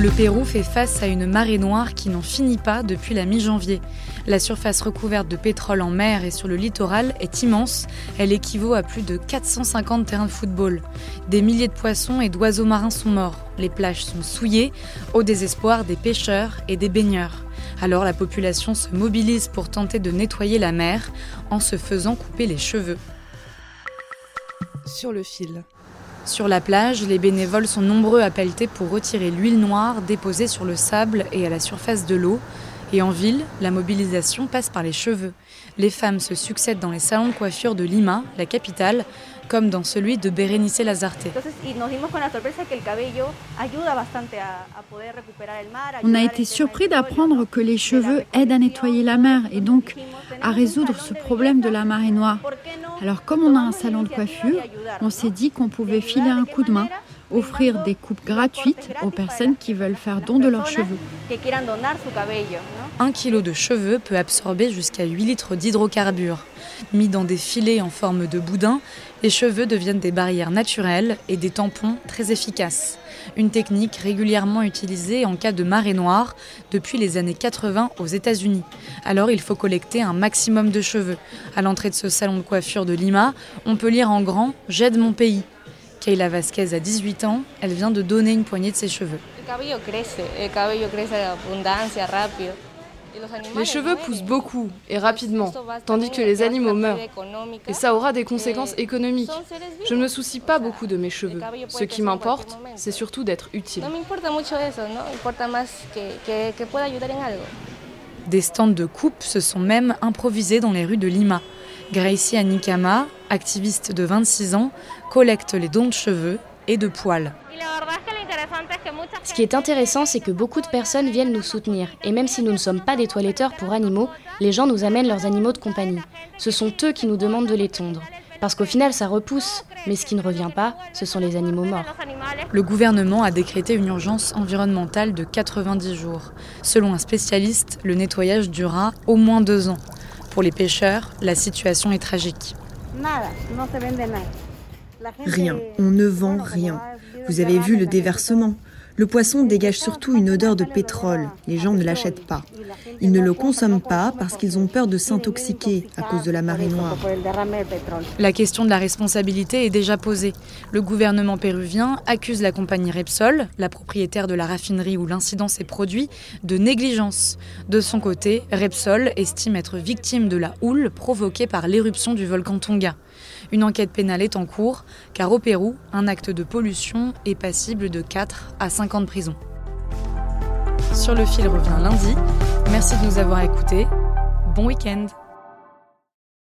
Le Pérou fait face à une marée noire qui n'en finit pas depuis la mi-janvier. La surface recouverte de pétrole en mer et sur le littoral est immense. Elle équivaut à plus de 450 terrains de football. Des milliers de poissons et d'oiseaux marins sont morts. Les plages sont souillées, au désespoir des pêcheurs et des baigneurs. Alors la population se mobilise pour tenter de nettoyer la mer en se faisant couper les cheveux. Sur le fil. Sur la plage, les bénévoles sont nombreux à pelleter pour retirer l'huile noire déposée sur le sable et à la surface de l'eau. Et en ville, la mobilisation passe par les cheveux. Les femmes se succèdent dans les salons de coiffure de Lima, la capitale, comme dans celui de Berenice Lazarte. On a été surpris d'apprendre que les cheveux aident à nettoyer la mer et donc à résoudre ce problème de la marée noire. Alors comme on a un salon de coiffure, on s'est dit qu'on pouvait filer un coup de main, offrir des coupes gratuites aux personnes qui veulent faire don de leurs cheveux. Un kilo de cheveux peut absorber jusqu'à 8 litres d'hydrocarbures. Mis dans des filets en forme de boudin, les cheveux deviennent des barrières naturelles et des tampons très efficaces. Une technique régulièrement utilisée en cas de marée noire depuis les années 80 aux États-Unis. Alors il faut collecter un maximum de cheveux. À l'entrée de ce salon de coiffure de Lima, on peut lire en grand J'aide mon pays. Kayla Vasquez a 18 ans, elle vient de donner une poignée de ses cheveux. Les cheveux poussent beaucoup et rapidement, tandis que les animaux meurent. Et ça aura des conséquences économiques. Je ne me soucie pas beaucoup de mes cheveux. Ce qui m'importe, c'est surtout d'être utile. Des stands de coupe se sont même improvisés dans les rues de Lima. Gracie Anikama, activiste de 26 ans, collecte les dons de cheveux et de poils. Ce qui est intéressant, c'est que beaucoup de personnes viennent nous soutenir. Et même si nous ne sommes pas des toiletteurs pour animaux, les gens nous amènent leurs animaux de compagnie. Ce sont eux qui nous demandent de les tondre. Parce qu'au final, ça repousse. Mais ce qui ne revient pas, ce sont les animaux morts. Le gouvernement a décrété une urgence environnementale de 90 jours. Selon un spécialiste, le nettoyage durera au moins deux ans. Pour les pêcheurs, la situation est tragique. Rien, on ne vend rien. Vous avez vu le déversement. Le poisson dégage surtout une odeur de pétrole. Les gens ne l'achètent pas. Ils ne le consomment pas parce qu'ils ont peur de s'intoxiquer à cause de la marée noire. La question de la responsabilité est déjà posée. Le gouvernement péruvien accuse la compagnie Repsol, la propriétaire de la raffinerie où l'incident s'est produit, de négligence. De son côté, Repsol estime être victime de la houle provoquée par l'éruption du volcan Tonga. Une enquête pénale est en cours, car au Pérou, un acte de pollution est passible de 4 à 5 ans de prison. Sur le fil revient lundi. Merci de nous avoir écoutés. Bon week-end